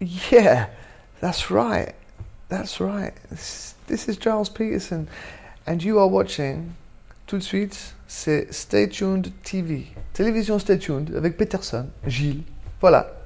Yeah, that's right. That's right. This, this is Giles Peterson. And you are watching, tout de suite, c'est Stay Tuned TV. Télévision Stay Tuned avec Peterson, Gilles. Voilà.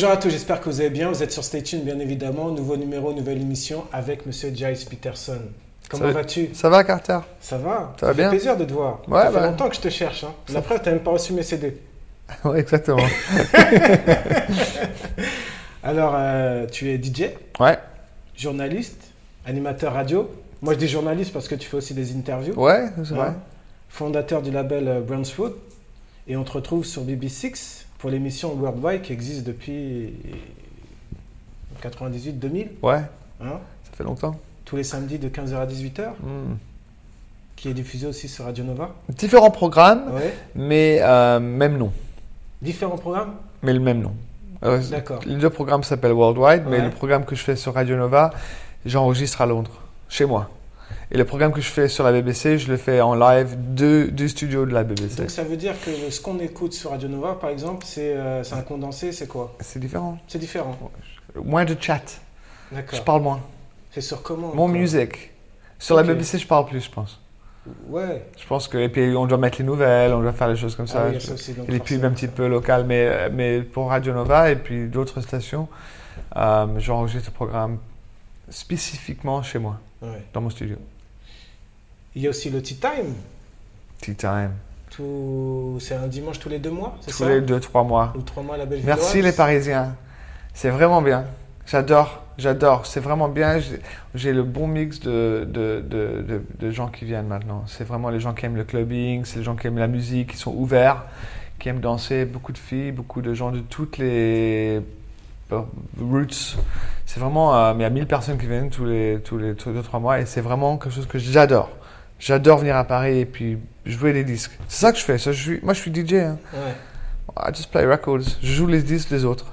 Bonjour à tous, j'espère que vous allez bien. Vous êtes sur Stay Tuned, bien évidemment. Nouveau numéro, nouvelle émission avec Monsieur Giles Peterson. Comment vas-tu? Ça va, Carter? Ça va? Ça va fait bien? plaisir de te voir. Ouais, ça fait bah. longtemps que je te cherche. Hein. La preuve, t'as même pas reçu mes CD. Exactement. Alors, euh, tu es DJ, Ouais, journaliste, animateur radio? Moi, je dis journaliste parce que tu fais aussi des interviews. ouais, c'est vrai. Hein. Fondateur du label euh, Brownswood. Et on te retrouve sur BBC6 pour l'émission Worldwide qui existe depuis 98-2000. Ouais, Hein? Ça fait longtemps. tous les samedis de 15h à 18h, Hmm. qui est diffusé aussi sur Radio Nova. Différents programmes, Ouais. mais euh, même nom. Différents programmes? Mais le même nom. Euh, D'accord. Les deux programmes s'appellent Worldwide, mais le programme que je fais sur Radio Nova, j'enregistre à Londres, chez moi. Et le programme que je fais sur la BBC, je le fais en live de, du studio de la BBC. Donc ça veut dire que ce qu'on écoute sur Radio Nova, par exemple, c'est euh, un condensé, c'est quoi? C'est différent. C'est différent. Moins de chat. Je D'accord. parle moins. C'est sur comment Mon musique. Sur la BBC, je parle plus, je pense. Ouais. Je pense que. Et puis, on doit mettre les nouvelles, on doit faire les choses comme Ah ça. oui, il y a Je- ça aussi, donc et les pubs forcément. un petit peu locales, mais, mais pour Radio Nova et puis d'autres stations, euh, j'enregistre le programme spécifiquement chez moi, Ouais. dans mon studio. Il y a aussi le Tea Time. Tea time. Tout... C'est un dimanche tous les deux mois, c'est Tous ça les deux, trois mois. Ou trois mois à la Belgique. Merci les Parisiens. C'est vraiment bien. J'adore, j'adore. C'est vraiment bien. J'ai- le bon mix de, de, de, de, gens qui viennent maintenant. C'est vraiment les gens qui aiment le clubbing, c'est les gens qui aiment la musique, qui sont ouverts, qui aiment danser. Beaucoup de filles, beaucoup de gens de toutes les roots. C'est vraiment, euh, mais il y a 1000 personnes qui viennent tous les, tous les 2-3 mois et c'est vraiment quelque chose que j'adore. J'adore venir à Paris et puis jouer des disques. C'est ça que je fais. Ça, je suis, moi, je suis DJ. hein. Ouais. I just play records. Je joue les disques des autres.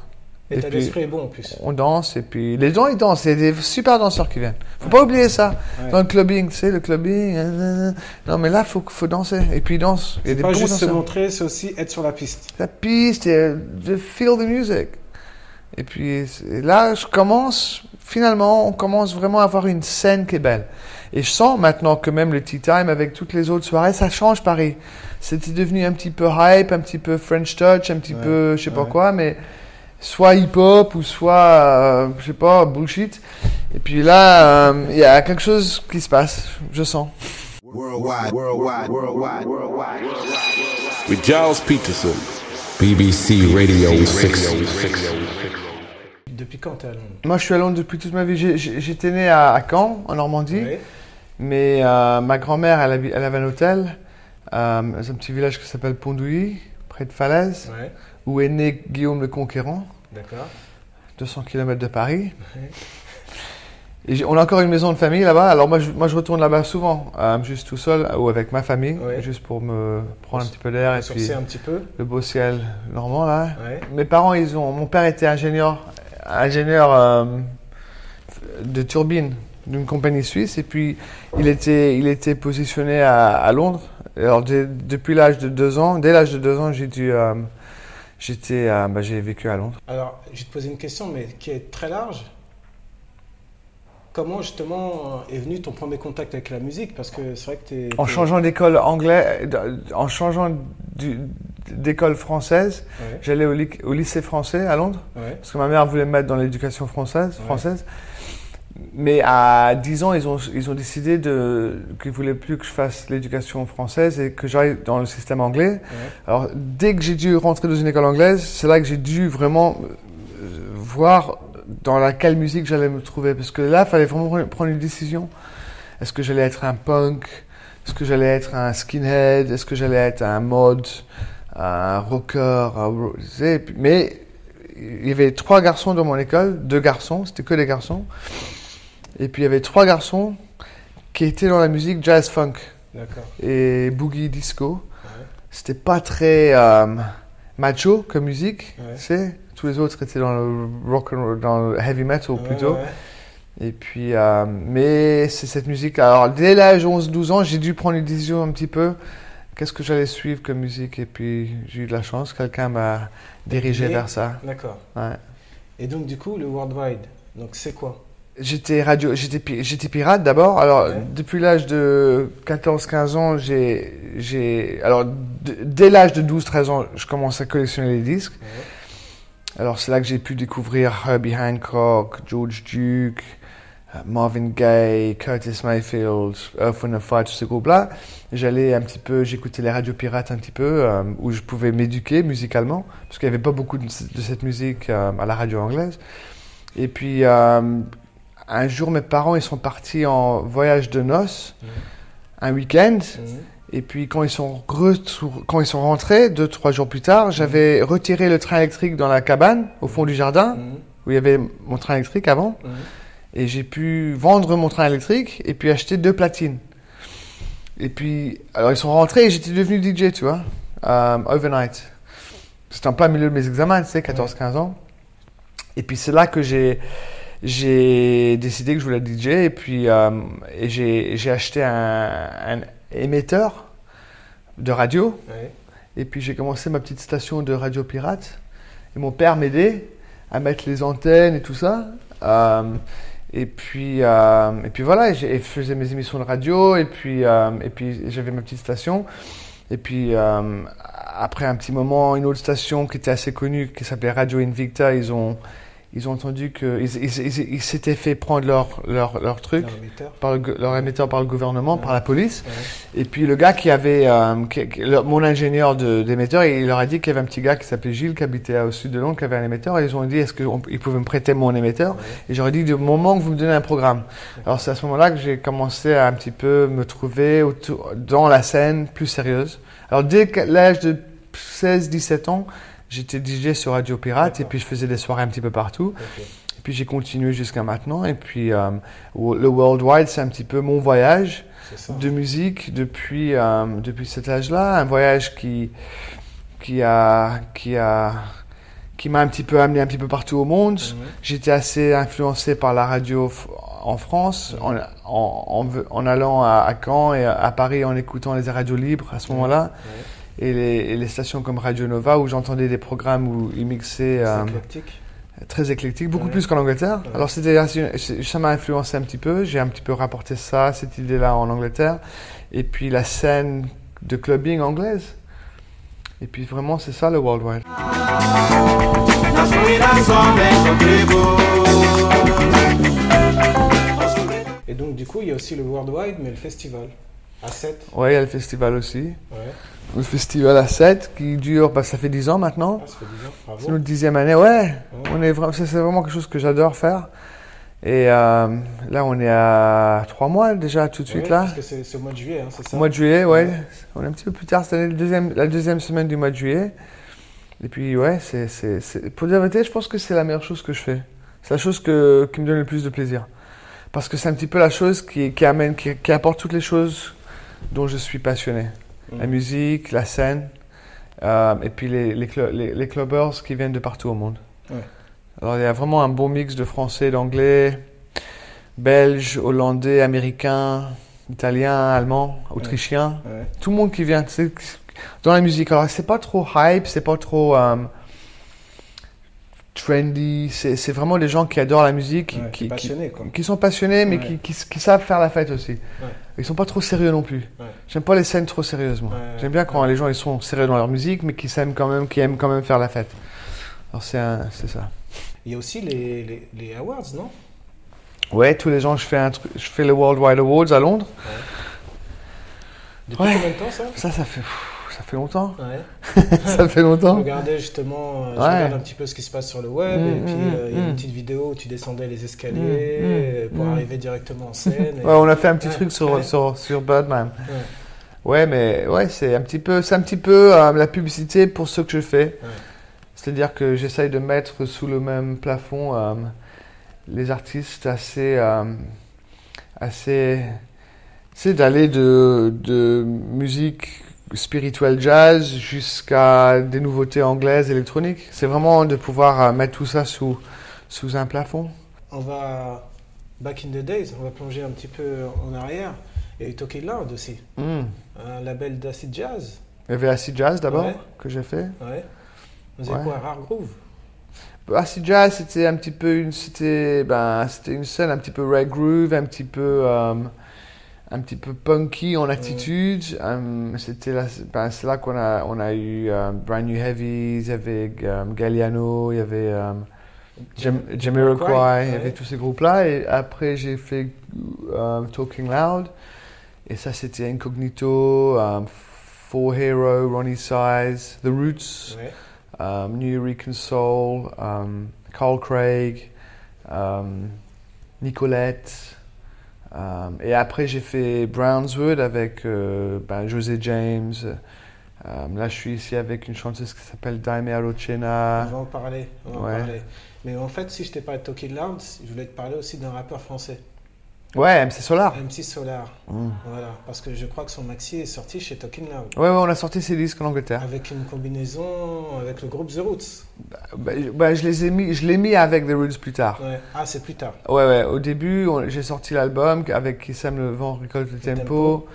Et Et t'as puis- l'esprit est bon en plus. On danse et puis les gens ils dansent. Il y a des super danseurs qui viennent. Faut pas oublier ça. Ouais. Dans le clubbing, tu sais, le clubbing. euh, non mais là faut faut danser. Et puis ils dansent. Il y a des pas bons juste se montrer, c'est aussi être sur la piste. La piste et feel the music. Et puis là je commence finalement on commence vraiment à avoir une scène qui est belle. Et je sens maintenant que même le tea time avec toutes les autres soirées ça change Paris. C'était devenu un petit peu hype, un petit peu French touch, un petit Ouais, peu je sais pas ouais. quoi, mais soit hip-hop ou soit, euh, je sais pas, bullshit. Et puis là, euh, il y a quelque chose qui se passe, je sens. Worldwide, worldwide, worldwide, worldwide, worldwide. with Giles Peterson. BBC Radio 6. Depuis quand t'es à Londres Moi, je suis à Londres depuis toute ma vie. J'étais né à, à Caen, en Normandie, mais euh, ma grand-mère, elle, avait un hôtel euh, dans un petit village qui s'appelle Pondouilly, près de Falaise, Ouais. où est né Guillaume le Conquérant, D'accord. 200 km de Paris. Ouais. Et j'ai- on a encore une maison de famille là-bas. Alors moi je, moi, je retourne là-bas souvent, euh, juste tout seul ou avec ma famille, Ouais. juste pour me prendre un petit peu d'air et puis un petit peu. le beau ciel normand là. Ouais. Mes parents, ils ont. Mon père était ingénieur, ingénieur euh, de turbine d'une compagnie suisse et puis il était, il était positionné à, Londres. Alors depuis l'âge de deux ans, dès l'âge de deux ans, j'ai dû, euh, j'étais, euh, bah, j'ai vécu à Londres. Alors, je vais te poser une question, mais qui est très large. Comment justement est venu ton premier contact avec la musique? Parce que c'est vrai que t'es... En t'es- changeant d'école anglais, en changeant d'école française, Ouais, j'allais au, ly- au lycée français à Londres. ouais, Parce que ma mère voulait me mettre dans l'éducation française, Ouais. Mais à 10 ans, ils ont, ils ont décidé qu'ils ne voulaient plus que je fasse l'éducation française et que j'aille dans le système anglais. Alors, dès que j'ai dû rentrer dans une école anglaise, c'est là que j'ai dû vraiment euh, voir dans laquelle musique j'allais me trouver. Parce que là, il fallait vraiment pre- prendre une décision. Est-ce que j'allais être un punk? Est-ce que j'allais être un skinhead? Est-ce que j'allais être un mod Un rocker un Mais il y avait trois garçons dans mon école, deux garçons, c'était que des garçons. Et puis il y avait trois garçons qui étaient dans la musique jazz funk et boogie disco. Ouais. C'était pas très euh, macho comme musique, Ouais. tu sais. Tous les autres étaient dans le rock and roll, dans le heavy metal plutôt. ouais, ouais. Et puis, euh, mais c'est cette musique. Alors, dès l'âge de 11-12 ans, j'ai dû prendre une décision un petit peu. Qu'est-ce que j'allais suivre comme musique? Et puis, j'ai eu de la chance. Quelqu'un m'a dirigé Et- vers ça. D'accord. Ouais. Et donc, du coup, le Worldwide, donc c'est quoi? J'étais radio, j'étais pi- j'étais pirate d'abord. Alors Ouais. depuis l'âge de 14-15 ans, j'ai j'ai alors dès l'âge de 12-13 ans, je commence à collectionner les disques. Ouais. Alors c'est là que j'ai pu découvrir Herbie Hancock, George Duke, euh, Marvin Gaye, Curtis Mayfield, Earth, Wind Fire, tous ces groupes-là. J'allais un petit peu, j'écoutais les radios pirates un petit peu, euh, où je pouvais m'éduquer musicalement, parce qu'il n'y avait pas beaucoup de, de cette musique euh, à la radio anglaise. Et puis euh, un jour, mes parents ils sont partis en voyage de noces, Mhm. un week-end. Mhm. Et puis quand ils sont retour- quand ils sont rentrés deux trois jours plus tard, j'avais retiré le train électrique dans la cabane au fond du jardin Mhm. où il y avait mon train électrique avant Mhm. et j'ai pu vendre mon train électrique et puis acheter deux platines. Et puis alors ils sont rentrés et j'étais devenu DJ, tu vois, euh, overnight. C'était en plein milieu de mes examens, tu sais, 14-15 ans. Et puis c'est là que j'ai j'ai décidé que je voulais DJ et puis euh, j'ai j'ai acheté un, un émetteur de radio Ouais. et puis j'ai commencé ma petite station de radio pirate. Et mon père m'aidait à mettre les antennes et tout ça. Euh, et puis euh, et puis voilà, je faisais mes émissions de radio et puis euh, et puis j'avais ma petite station. Et puis euh, après un petit moment, une autre station qui était assez connue, qui s'appelait Radio Invicta, ils ont ils ont entendu que ils, ils- ils- ils s'étaient fait prendre leur leur leur truc Dans l'émetteur. par le, leur émetteur par le gouvernement, par la police. Ouais. Et puis le gars qui avait, euh, qui- qui- le- mon ingénieur d'émetteur, il leur a dit qu'il y avait un petit gars qui s'appelait Gilles, qui habitait au sud de Londres, qui avait un émetteur. Et ils ont dit, est-ce qu'ils pouvaient me prêter mon émetteur? Ouais. Et j'aurais dit, du moment que vous me donnez un programme. Alors c'est à ce moment-là que j'ai commencé à un petit peu me trouver autour, dans la scène plus sérieuse. Alors dès l'âge de 16-17 ans, j'étais DJ sur Radio Pirate et puis je faisais des soirées un petit peu partout. Et puis j'ai continué jusqu'à maintenant. Et puis euh, le Worldwide, c'est un petit peu mon voyage de musique depuis, euh, depuis cet âge-là. Un voyage qui, qui a, qui a, qui m'a un petit peu amené un petit peu partout au monde. Mhm. J'étais assez influencé par la radio en France, en, en, en, allant à, à Caen et à Paris en écoutant les radios libres à ce moment-là. Et les, et les stations comme Radio Nova où j'entendais des programmes où ils mixaient C'est euh, éclectique. très éclectique, beaucoup Ouais. plus qu'en Angleterre. Ouais. Alors c'était ça m'a influencé un petit peu. J'ai un petit peu rapporté ça, cette idée-là en Angleterre. Et puis la scène de clubbing anglaise. Et puis vraiment c'est ça le worldwide. Et donc, du coup, il y a aussi le Worldwide, mais le festival. À 7. Ouais, il y a le festival aussi. Ouais. Le festival à 7 qui dure, bah, ça fait 10 ans maintenant. Ah, ça fait 10 ans. Bravo. C'est notre dixième année, ouais. On est c'est c'est vraiment quelque chose que j'adore faire. Et euh, là, on est à 3 mois déjà tout de suite Ouais, là. Parce que c'est c'est au mois de juillet, hein, c'est ça? Au mois de juillet, ouais. Ouais. On est un petit peu plus tard cette année, le deuxième, la deuxième semaine du mois de juillet. Et puis, ouais, c'est, c'est, c'est- pour dire la vérité, je pense que c'est la meilleure chose que je fais. C'est la chose que, qui me donne le plus de plaisir. Parce que c'est un petit peu la chose qui, qui amène, qui, qui apporte toutes les choses dont je suis passionné. La musique, la scène, euh, et puis les, les, les, les clubbers qui viennent de partout au monde. Ouais. Alors, il y a vraiment un bon mix de français, d'anglais, belge, hollandais, américain, italien, allemand, autrichien Ouais. tout le monde qui vient dans la musique. Alors, c'est pas trop hype, c'est pas trop euh, trendy. C'est vraiment des gens qui adorent la musique, qui, sont passionnés, mais qui savent faire la fête aussi. Ils sont pas trop sérieux non plus. Ouais. J'aime pas les scènes trop sérieuses, moi. Ouais, J'aime bien quand ouais. les gens ils sont sérieux dans leur musique, mais qui s'aiment quand même, qui aiment quand même faire la fête. Alors, c'est ça. Il y a aussi les, les, les awards, non? Ouais, tous les ans, je fais, un truc, je fais le Worldwide Awards à Londres. Depuis combien de temps ça? Ça, ça fait, pff, ça fait longtemps. Ouais. ça fait Je longtemps. regardais justement, euh, je Ouais. regarde un petit peu ce qui se passe sur le web, Mm, et puis mm, euh, il y a mm. une petite vidéo où tu descendais les escaliers Mm, mm, pour mm. arriver directement en scène. et- Ouais, on a fait un petit truc sur, sur, sur Birdman. Ouais. Mais ouais, c'est un petit peu, c'est un petit peu euh, la publicité pour ce que je fais. C'est-à-dire que j'essaye de mettre sous le même plafond euh, les artistes assez, assez, c'est d'aller de, de musique spirituelle jazz jusqu'à des nouveautés anglaises électroniques. C'est vraiment de pouvoir euh, mettre tout ça sous, sous un plafond. On va back in the days, on va plonger un petit peu en arrière. Eu Talking Loud aussi, un label d'acid jazz. Il y avait Acid Jazz d'abord Ouais. que j'ai fait. Ouais. On faisait Ouais. quoi Rare Groove? Acid Jazz, c'était un petit peu une, c'était, ben, c'était une scène un petit peu rag groove, un petit peu, euh, un petit peu punky en attitude. Euh, c'était là, ben, c'est là qu'on a, on a eu euh, Brand New Heavies, il y avait euh, Galliano, il y avait Jam- Jamiroquai, il y avait tous ces groupes-là. Et après, j'ai fait Talking Loud. Et ça, c'était Incognito, Four Hero, Ronnie Size, The Roots. Ouais. um, New Eureka Soul, um, Carl Craig, um, Nicolette. Um, et après, j'ai fait Brownswood avec euh, ben, José James. Um, là, je suis ici avec une chanteuse qui s'appelle Daime Arocena. On va en parler. On va en Ouais. parler. Mais en fait, si je t'ai parlé de Talking Loud, je voulais te parler aussi d'un rappeur français, Ouais, MC Solar. MC Solar. Mm. Voilà, parce que je crois que son maxi est sorti chez Talking Loud. Ouais, ouais, on a sorti ces disques en Angleterre. Avec une combinaison avec le groupe The Roots. Bah, je- bah, je les ai mis, je l'ai mis avec The Roots plus tard. Ouais. Ah, c'est plus tard. Ouais, ouais. Au début, j'ai sorti l'album avec Qui le vent récolte le Le tempo.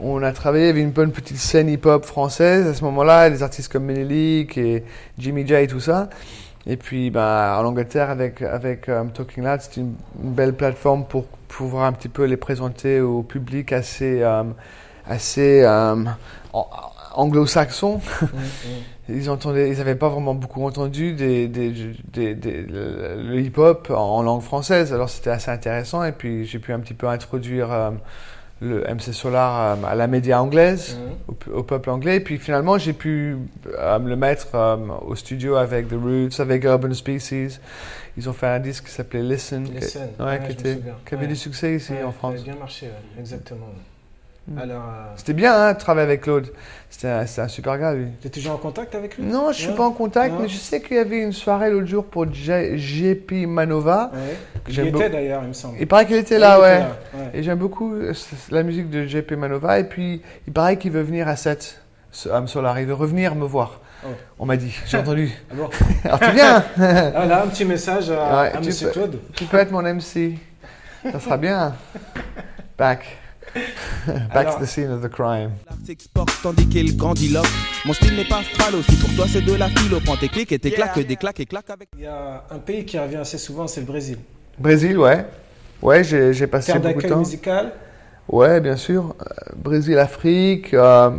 On a travaillé, il y avait une bonne petite scène hip-hop française à ce moment-là, des artistes comme Menelik et Jimmy J et tout ça. Et puis, ben, en Angleterre, avec, avec euh, Talking Loud, c'était une, une belle plateforme pour pouvoir un petit peu les présenter au public assez, euh, assez euh, an- anglo-saxon. Mm, mm. Ils entendaient, ils n'avaient pas vraiment beaucoup entendu des, des, des- des- le, hip-hop en langue française, alors c'était assez intéressant. Et puis j'ai pu un petit peu introduire le MC Solar à la média anglaise, Mhm. au, peuple anglais. Et puis finalement j'ai pu euh, le mettre euh, au studio avec The Roots, avec Urban Species. Ils ont fait un disque qui s'appelait Listen, qui- Listen. ouais, Ouais, qui, était- qui avait Ouais. du succès ici en ça France. avait bien marché, exactement. Mm. Alors, euh, C'était bien hein, de travailler avec Claude. C'était un, super gars lui. t'es toujours en contact avec lui? Non, je suis Non pas en contact, Non mais je sais qu'il y avait une soirée l'autre jour pour JP Manova. Ouais. Il beaucoup. était d'ailleurs, il me semble. Il paraît qu'il était Ouais, là, ouais. était là, ouais. Et j'aime beaucoup euh, la musique de JP Manova. Et puis, il paraît qu'il veut venir à 7, à Solar. Il veut revenir me voir. Oh. On m'a dit, j'ai entendu. Ah bon? Alors tu viens Ah là, un petit message à, Ouais, à tu Monsieur peux- Claude. Tu peux être mon MC. Ça sera bien. Back. Back Alors- to the scene of the crime. L'art s'exporte tandis qu'il grandiloque. Mon style n'est pas phallo, si pour toi c'est de la philo. Prends tes clics et tes claques, des claques et claques avec. Il y a un pays qui revient assez souvent, c'est le Brésil. Brésil, ouais. Ouais, j'ai j'ai passé Terre beaucoup de d'accueil temps. musical. Ouais, bien sûr. Euh, Brésil, Afrique. euh,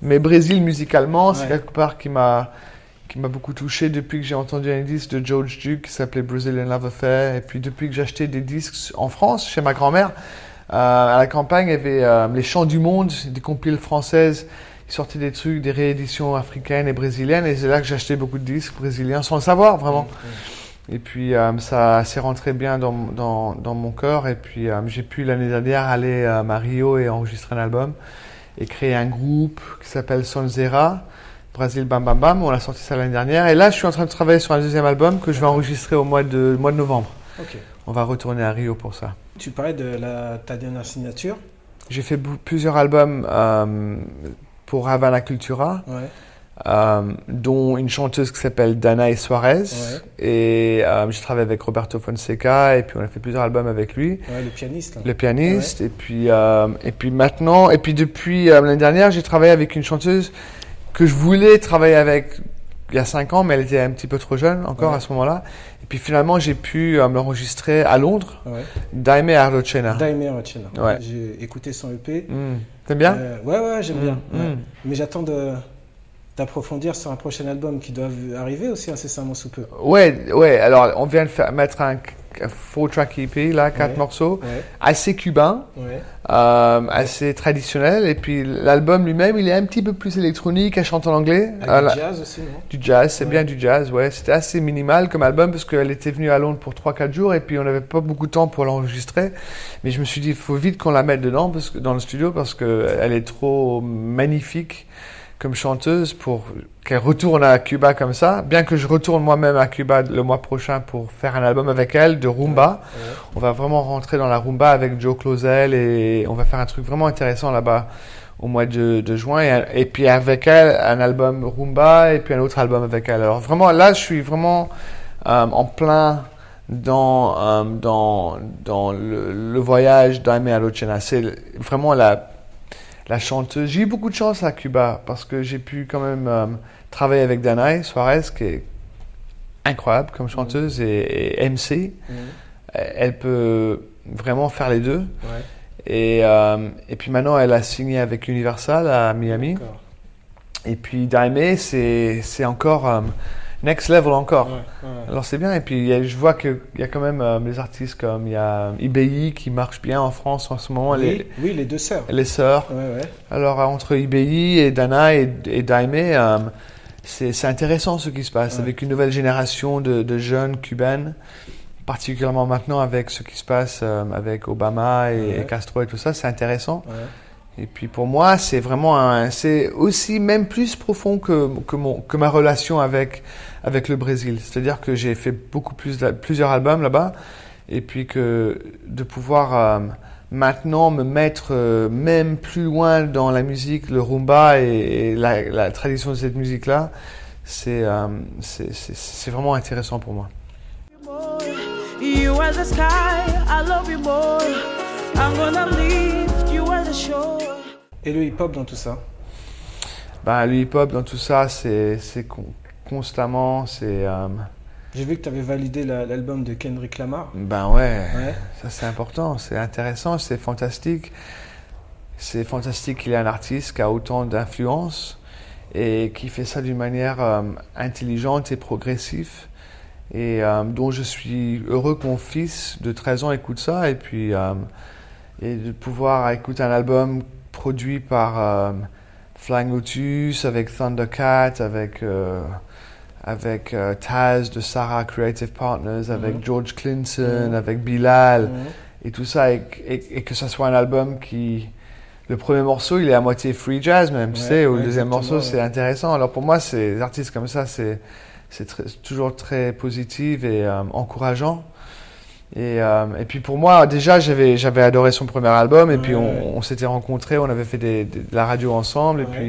mais Brésil, musicalement, c'est Ouais. quelque part qui m'a qui m'a beaucoup touché depuis que j'ai entendu un disque de George Duke qui s'appelait Brazilian Love Affair. Et puis depuis que j'ai acheté des disques en France, chez ma grand-mère, à la campagne, il y avait euh, les chants du monde, des compiles françaises. Ils sortaient des trucs, des rééditions africaines et brésiliennes. Et c'est là que acheté beaucoup de disques brésiliens, sans le savoir vraiment. Et puis euh, ça s'est rentré bien dans, dans, dans mon cœur. Et puis euh, j'ai pu l'année dernière aller euh, à Rio et enregistrer un album et créer un groupe qui s'appelle Sonzera, Brasil Bam Bam Bam. On a sorti ça l'année dernière. Et là, je suis en train de travailler sur un deuxième album que je vais enregistrer au mois de, mois de novembre. On va retourner à Rio pour ça. Tu parlais de la, ta dernière signature. J'ai fait plusieurs albums euh, pour Havana Cultura. Ouais. euh, dont une chanteuse qui s'appelle Danae Suarez. Ouais. Et euh, j'ai travaillé avec Roberto Fonseca et puis on a fait plusieurs albums avec lui, Ouais, le pianiste. là. le pianiste. Et puis euh, et puis maintenant et puis depuis l'année dernière, j'ai travaillé avec une chanteuse que je voulais travailler avec il y a cinq ans, mais elle était un petit peu trop jeune encore à ce moment-là. Puis finalement, j'ai pu euh, me l'enregistrer à Londres, Ouais. Daime Arlocena. Daime. Ouais. J'ai écouté son EP. Hmm. T'aimes bien? Euh, ouais, ouais, j'aime Mm, bien. mm. ouais. Mais j'attends d'approfondir sur un prochain album qui doit arriver aussi incessamment sous peu. Ouais, ouais. Alors, on vient de faire, mettre un four track EP, là, quatre Ouais. morceaux, Ouais, assez cubain, ouais. euh, assez traditionnel. Et puis l'album lui-même, il est un petit peu plus électronique, elle chante en anglais. Euh, du jazz aussi, non? Du jazz, c'est bien du jazz, ouais. C'était assez minimal comme album parce qu'elle était venue à Londres pour 3-4 jours et puis on n'avait pas beaucoup de temps pour l'enregistrer. Mais je me suis dit, il faut vite qu'on la mette dedans parce que, dans le studio parce qu'elle est trop magnifique comme chanteuse pour qu'elle retourne à Cuba comme ça. Bien que je retourne moi-même à Cuba le mois prochain pour faire un album avec elle de rumba. Ouais. On va vraiment rentrer dans la rumba avec Joe Closel et on va faire un truc vraiment intéressant là-bas au mois de, de juin. Et, et puis avec elle, un album rumba et puis un autre album avec elle. Alors vraiment, là, je suis vraiment euh, en plein dans, euh, dans, dans le, le voyage d'Aimé Alochena. C'est vraiment la, la chanteuse. J'ai eu beaucoup de chance à Cuba parce que j'ai pu quand même euh, travailler avec Danae Suarez, qui est incroyable comme chanteuse et, et MC. Mhm. Elle peut vraiment faire les deux. Ouais, Et, euh, et puis maintenant, elle a signé avec Universal à Miami. Et puis Daimé, c'est c'est encore euh, next level encore. Ouais, ouais. Alors c'est bien. Et puis a- je vois qu'il y a quand même euh, des artistes comme il y a IBI qui marche bien en France en ce moment. Oui, Les, oui, les deux sœurs. les sœurs. Ouais. Alors euh, entre IBI et Dana et, et Daimé, euh, c'est intéressant ce qui se passe avec une nouvelle génération de, de jeunes cubaines, particulièrement maintenant avec ce qui se passe euh, avec Obama et Castro et tout ça, c'est intéressant. Et puis pour moi, c'est vraiment c'est aussi même plus profond que, que, mon, que ma relation avec, avec le Brésil. C'est-à-dire que j'ai fait beaucoup plus, plusieurs albums là-bas. Et puis que de pouvoir euh, maintenant me mettre euh, même plus loin dans la musique, le rumba et, la, tradition de cette musique-là, c'est, euh, c'est, c'est, vraiment intéressant pour moi. You Et le hip-hop dans tout ça Ben, le hip-hop dans tout ça, c'est, con- constamment, c'est... euh, J'ai vu que tu avais validé la- l'album de Kendrick Lamar. Ben ouais, Ouais. ça c'est important, c'est intéressant, c'est fantastique. C'est fantastique qu'il y ait un artiste qui a autant d'influence et qui fait ça d'une manière euh, intelligente et progressive. Et euh, dont je suis heureux que mon fils de 13 ans écoute ça et puis euh, et de pouvoir écouter un album produit par euh, Flying Lotus avec Thundercat, avec euh, avec euh, Taz de Sarah Creative Partners, avec Mhm. George Clinton, Mhm. avec Bilal Ouais. et tout ça, et, et- et que ça soit un album qui. Le premier morceau, il est à moitié free jazz, même, tu Ouais, sais, ou ouais, le deuxième morceau, c'est ouais. intéressant. Alors pour moi, des artistes comme ça, c'est c'est toujours très positif et euh, encourageant. Et, euh, et puis pour moi, déjà, j'avais j'avais adoré son premier album, et Ouais, puis on, ouais. on s'était rencontrés, on avait fait des- des- de la radio ensemble, et Ouais. puis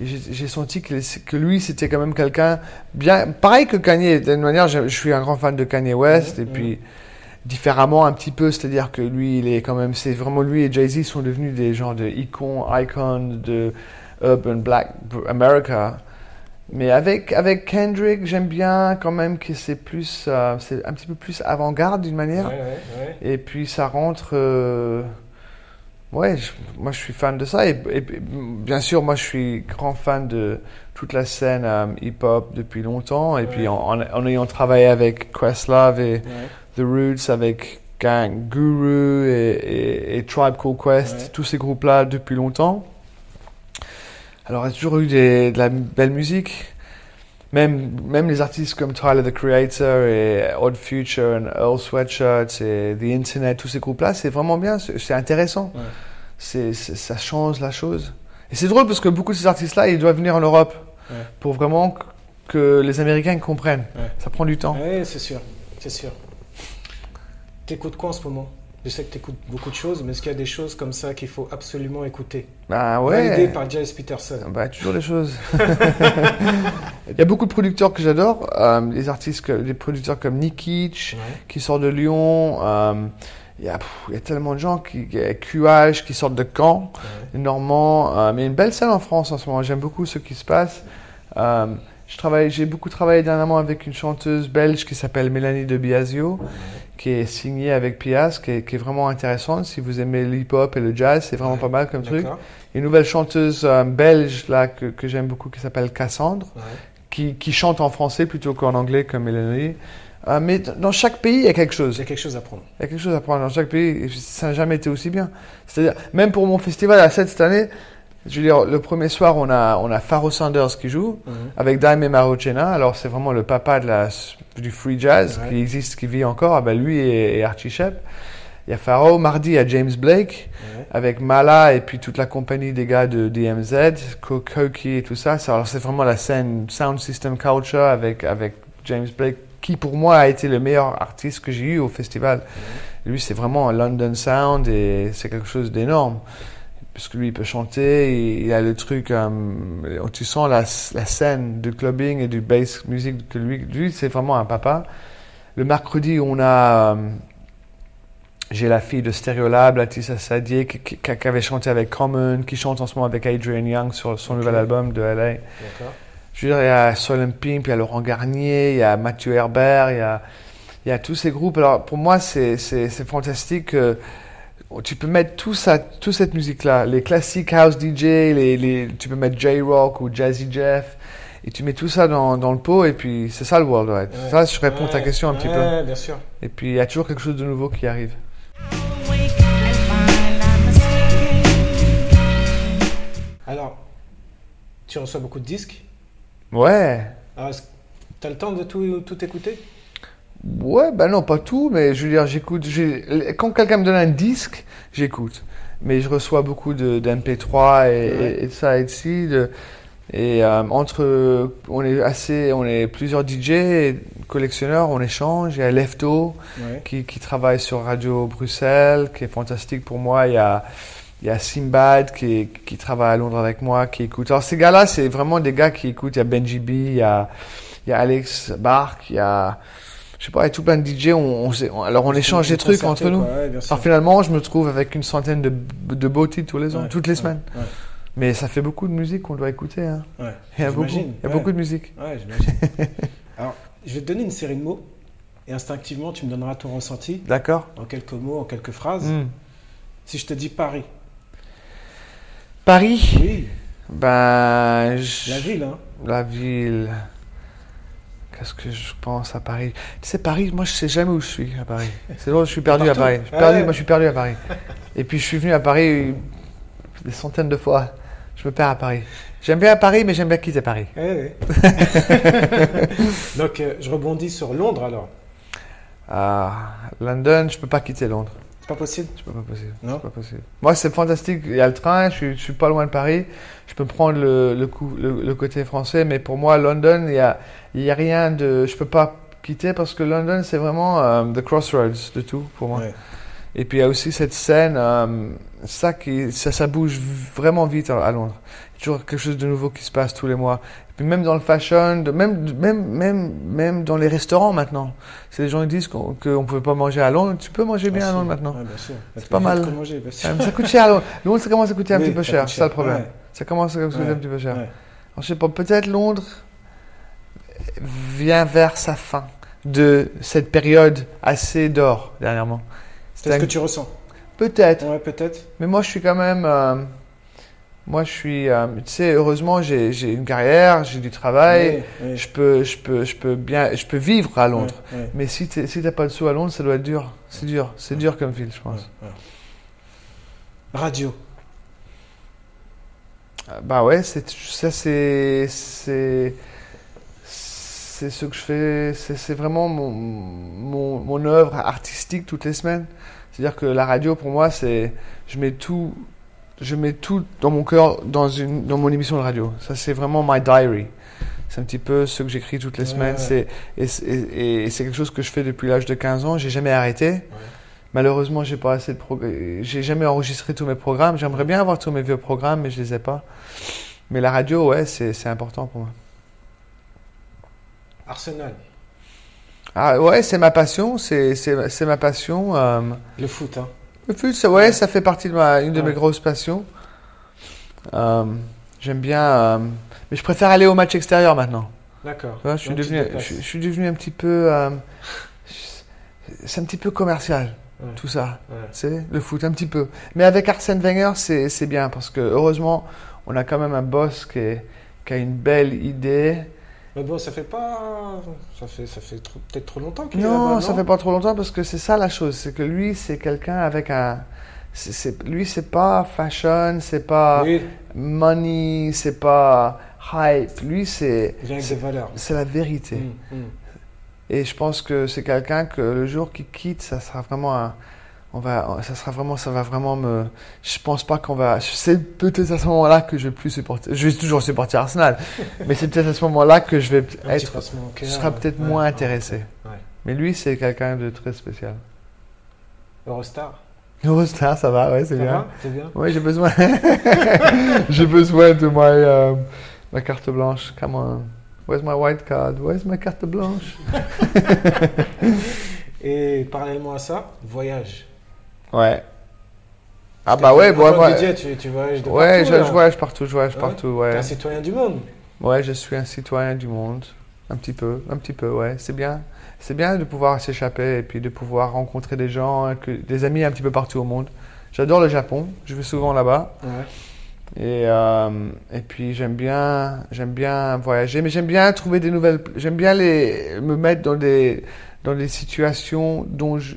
et j'ai j'ai senti que, que lui, c'était quand même quelqu'un bien. Pareil que Kanye, d'une manière, je, je suis un grand fan de Kanye West, et puis différemment un petit peu, c'est-à-dire que lui, il est quand même, c'est vraiment lui et Jay-Z sont devenus des genres de icons, icons de urban black America. Mais avec, avec Kendrick, j'aime bien quand même que c'est plus, euh, c'est un petit peu plus avant-garde d'une manière. Ouais, ouais, ouais. Et puis ça rentre. euh, Ouais, je- moi je suis fan de ça. Et, et- et bien sûr, moi je suis grand fan de toute la scène euh, hip-hop depuis longtemps. Et puis en, en- en ayant travaillé avec Questlove et. The Roots, avec Gang Guru et, et- Tribe Called Quest, tous ces groupes-là depuis longtemps. Alors il y a toujours eu des- de la belle musique. Même, même les artistes comme Tyler the Creator et Odd Future et Earl Sweatshirts et The Internet, tous ces groupes-là, c'est vraiment bien, c'est intéressant. Ouais. C'est, c'est- ça change la chose. Et c'est drôle parce que beaucoup de ces artistes-là, ils doivent venir en Europe Ouais. pour vraiment que- les Américains comprennent. Ouais. Ça prend du temps. Ouais, c'est sûr, c'est sûr. T'écoutes quoi en ce moment? Je sais que t'écoutes beaucoup de choses, mais est-ce qu'il y a des choses comme ça qu'il faut absolument écouter Bah Validé ouais. par Giles Peterson. Bah, toujours des choses. Il y a beaucoup de producteurs que j'adore, euh, des artistes, que, des producteurs comme Nick Ouais. qui sort de Lyon. euh, il y, a, pff, il y a tellement de gens qui, QH qui sortent de Caen, Normand. euh, mais une belle scène en France en ce moment. J'aime beaucoup ce qui se passe. Euh, je travaille, j'ai beaucoup travaillé dernièrement avec une chanteuse belge qui s'appelle Mélanie de Biasio, qui est signée avec Pias, qui est, qui est vraiment intéressante. Si vous aimez l'hip-hop et le jazz, c'est vraiment Ouais, pas mal comme truc. Une nouvelle chanteuse euh, belge là que, que j'aime beaucoup qui s'appelle Cassandre Ouais. qui, qui chante en français plutôt qu'en anglais comme Mélanie. Euh, mais dans chaque pays, il y a quelque chose. J'ai quelque chose à prendre. Il y a quelque chose à prendre dans chaque pays. et Ça n'a jamais été aussi bien. C'est-à-dire, même pour mon festival à 7 cette année, je veux dire, le premier soir, on a, on a Pharoah Sanders qui joue Mhm. avec Daime Marocena. Alors, c'est vraiment le papa de la, du free jazz Ouais. qui existe, qui vit encore. Ah ben, lui et, et Archie Shepp. Il y a Pharoah. Mardi, il y a James Blake Ouais. avec Mala et puis toute la compagnie des gars de DMZ, Koki et tout ça. C'est- Alors, c'est vraiment la scène Sound System Culture avec, avec James Blake, qui pour moi a été le meilleur artiste que j'ai eu au festival. Lui, c'est vraiment un London Sound et c'est quelque chose d'énorme. Parce que lui, il peut chanter, il, il a le truc, euh, tu sens la, la scène de clubbing et du bass music que lui, lui c'est vraiment un papa. Le mercredi, on a, euh, j'ai la fille de Stereolab, Latissa Sadier, qui, qui- qui avait chanté avec Common, qui chante en ce moment avec Adrian Young sur son nouvel album de LA. D'accord. Je veux dire, il y a Solon Pimp, il y a Laurent Garnier, il y a Mathieu Herbert, il y a, il y a tous ces groupes. Alors, pour moi, c'est, fantastique. que tu peux mettre tout ça, toute cette musique-là, les classiques house DJ, les, les, tu peux mettre J-Rock ou Jazzy Jeff, et tu mets tout ça dans, dans le pot, et puis c'est ça le worldwide. Ouais. Ça, je réponds à ta question un petit peu. Bien sûr. Et puis, il y a toujours quelque chose de nouveau qui arrive. Alors, tu reçois beaucoup de disques? Ouais. Alors, t'as le temps de tout, tout écouter? Ouais, ben non, pas tout, mais je veux dire, j'écoute. Quand quelqu'un me donne un disque, j'écoute. Mais je reçois beaucoup de, d'MP3 et, Ouais. et, et de ça et de ci. de- et euh, entre. On est assez. On est plusieurs DJ, et collectionneurs, on échange. Il y a Lefto Ouais. qui, qui travaille sur Radio Bruxelles, qui est fantastique pour moi. Il y a. Il y a Simbad qui, qui travaille à Londres avec moi, qui écoute. Alors ces gars-là, c'est vraiment des gars qui écoutent. Il y a Benji B, il y a, il y a Alex Bark, il y a, je sais pas, il y a tout plein de DJ. On, alors on échange des trucs entre nous. Ouais. Alors finalement, je me trouve avec une centaine de, de beaux titres tous les ans, Ouais, toutes les ouais, semaines. Mais ça fait beaucoup de musique qu'on doit écouter. Hein. ouais. Il y a beaucoup, il y a beaucoup de musique. Alors, je vais te donner une série de mots et instinctivement, tu me donneras ton ressenti D'accord. en quelques mots, en quelques phrases. Hmm. Si je te dis Paris, Paris? oui, Ben, je- la ville, hein. La ville. Qu'est-ce que je pense à Paris Tu sais, Paris, moi, je sais jamais où je suis à Paris. C'est drôle, je suis perdu à. Paris. Je suis Ouais. perdu, moi, je suis perdu à Paris. Et puis, je suis venu à Paris des centaines de fois. Je me perds à Paris. J'aime bien à Paris, mais j'aime bien quitter Paris. Ouais. Donc, euh, je rebondis sur Londres alors. À London, je peux pas quitter Londres. Pas possible C'est pas possible. Non C'est pas possible. Moi, c'est fantastique. Il y a le train, je suis, je suis pas loin de Paris. Je peux prendre le, le, coup, le, le côté français, mais pour moi, London, il y a, il y a rien de. Je peux pas quitter parce que London, c'est vraiment euh, the crossroads de tout pour moi. Ouais. Et puis il y a aussi cette scène, euh, ça qui, ça, ça bouge vraiment vite à, à Londres. Il y a toujours quelque chose de nouveau qui se passe tous les mois. Et puis même dans le fashion, de- même, même, même, même dans les restaurants maintenant. C'est les gens qui disent qu'on ne peut pas manger à Londres. Tu peux manger bien à Bien Londres maintenant. Sûr. C'est pas mal. Faut manger, bien sûr. Mais ça coûte cher à Londres. Londres, ça commence à coûter un Oui, petit peu cher. C'est ça le problème. Ouais. Ça commence à coûter Ouais. un petit peu cher. Ouais. Alors, je sais pas, peut-être Londres vient vers sa fin de cette période assez d'or dernièrement. C'est ce que tu ressens. Peut-être. Ouais, peut-être. Mais moi, je suis quand même. euh, moi, je suis. euh, tu sais, heureusement, j'ai une carrière, j'ai du travail. Je peux, je peux, je peux bien, je peux vivre à Londres. Mais si t'es- si t'as pas de sous à Londres, ça doit être dur. C'est dur, c'est dur comme ville, je pense. Radio. Euh, Bah ouais, c'est ça, c'est c'est c'est ce que je fais. C'est c'est vraiment mon, mon mon œuvre artistique toutes les semaines. C'est-à-dire que la radio, pour moi, c'est je mets tout je mets tout dans mon cœur dans une dans mon émission de radio. Ça, c'est vraiment my diary. C'est un petit peu ce que j'écris toutes les Ouais, semaines. ouais. C'est et, c'est- et- et c'est quelque chose que je fais depuis l'âge de 15 ans. J'ai jamais arrêté. Malheureusement, j'ai pas assez de prog- J'ai jamais enregistré tous mes programmes. J'aimerais bien avoir tous mes vieux programmes, mais je les ai pas. Mais la radio, ouais, c'est c'est important pour moi. Arsenal. Ah ouais, c'est ma passion. C'est c'est c'est ma passion. euh, Le foot, hein. Le foot, ça, ouais, ça fait partie de ma, une de mes grosses passions. Euh, J'aime bien, euh, mais je préfère aller au match extérieur maintenant. D'accord. Je suis devenu, je, je suis devenu un petit peu, c'est un petit peu commercial, tout ça. Sais, le foot, un petit peu. Mais avec Arsène Wenger, c'est c'est bien parce que heureusement, on a quand même un boss qui, est- qui a une belle idée Mais bon, ça fait pas. Ça fait, ça fait trop- peut-être trop longtemps qu'il est là-bas. Non, ça fait pas trop longtemps parce que c'est ça la chose, c'est que lui, c'est quelqu'un avec un. lui, c'est pas fashion, c'est pas Oui, money, c'est pas hype. Lui, c'est c'est la vérité. Mm, mm. Et je pense que c'est quelqu'un que le jour qu'il quitte, ça sera vraiment un. On va, ça sera vraiment, ça va vraiment me. Je pense pas qu'on va. C'est peut-être à ce moment-là que je vais plus supporter. Je vais toujours supporter Arsenal, mais c'est peut-être à ce moment-là que je vais Un être. Je serai peut-être ouais, moins ouais, intéressé. ouais. Mais lui, c'est quelqu'un de très spécial. Eurostar. Eurostar, ça va, ouais, c'est bien. C'est bien Ouais, j'ai besoin. j'ai besoin de ma, euh, ma carte blanche. Come on. Where's my white card? Where's my carte blanche? Et parallèlement à ça, voyage. Ouais. Ah bah ouais, bon, DJ, tu, tu voyages de Ouais, partout, je, je voyage partout, je voyage Ouais. partout, T'es ouais. un citoyen du monde. Ouais, je suis un citoyen du monde. Un petit peu, un petit peu, ouais. C'est bien. C'est bien de pouvoir s'échapper et puis de pouvoir rencontrer des gens, hein, que, des amis un petit peu partout au monde. J'adore le Japon, je vais souvent là-bas. Ouais. Et, euh, et puis j'aime bien, j'aime bien voyager, mais j'aime bien trouver des nouvelles. J'aime bien les, me mettre dans des, dans des situations dont je,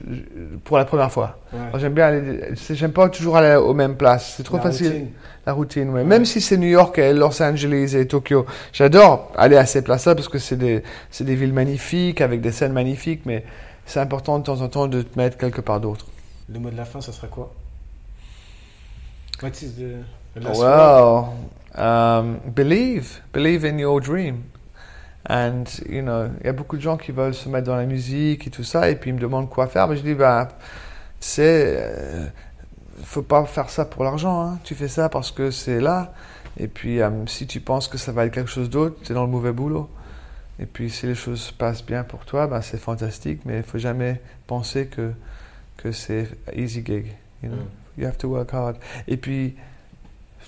pour la première fois. Ouais. J'aime bien aller, j'aime pas toujours aller aux mêmes places. C'est trop La facile. routine. La routine, ouais. Même si c'est New York et Los Angeles et Tokyo. J'adore aller à ces places-là parce que c'est des, c'est des villes magnifiques avec des scènes magnifiques, mais c'est important de temps en temps de te mettre quelque part d'autre. Le mot de la fin, ça serait quoi? What is the, the last um, believe, believe in your dream. And, you know, il y a beaucoup de gens qui veulent se mettre dans la musique et tout ça, et puis ils me demandent quoi faire. Mais je dis, bah, sais, euh, faut pas faire ça pour l'argent. Hein. Tu fais ça parce que c'est là. Et puis, euh, si tu penses que ça va être quelque chose d'autre, tu es dans le mauvais boulot. Et puis, si les choses se passent bien pour toi, ben, c'est fantastique, mais il faut jamais penser que, que c'est easy gig. You know? You have to work hard. Et puis,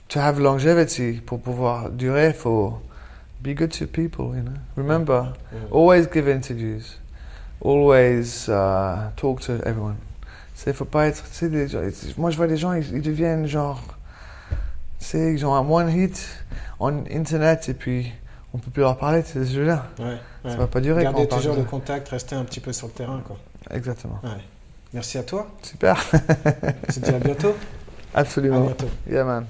to have longevity, pour pouvoir durer, il faut be good to people, you know. Remember, always give interviews. Always uh, talk to everyone. C'est, faut pas être, des gens- moi je vois des gens, ils, ils deviennent genre, sais, ils ont un one hit en internet et puis on peut plus leur parler de ces jeux-là. Ouais, ouais. Ça va pas durer Garder toujours de le contact, rester un petit peu sur le terrain. Quoi. Exactement. Ouais. Merci à toi. Super. On se dit à bientôt. À Absolument. bientôt. Yeah, man.